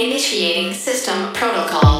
Initiating system protocol.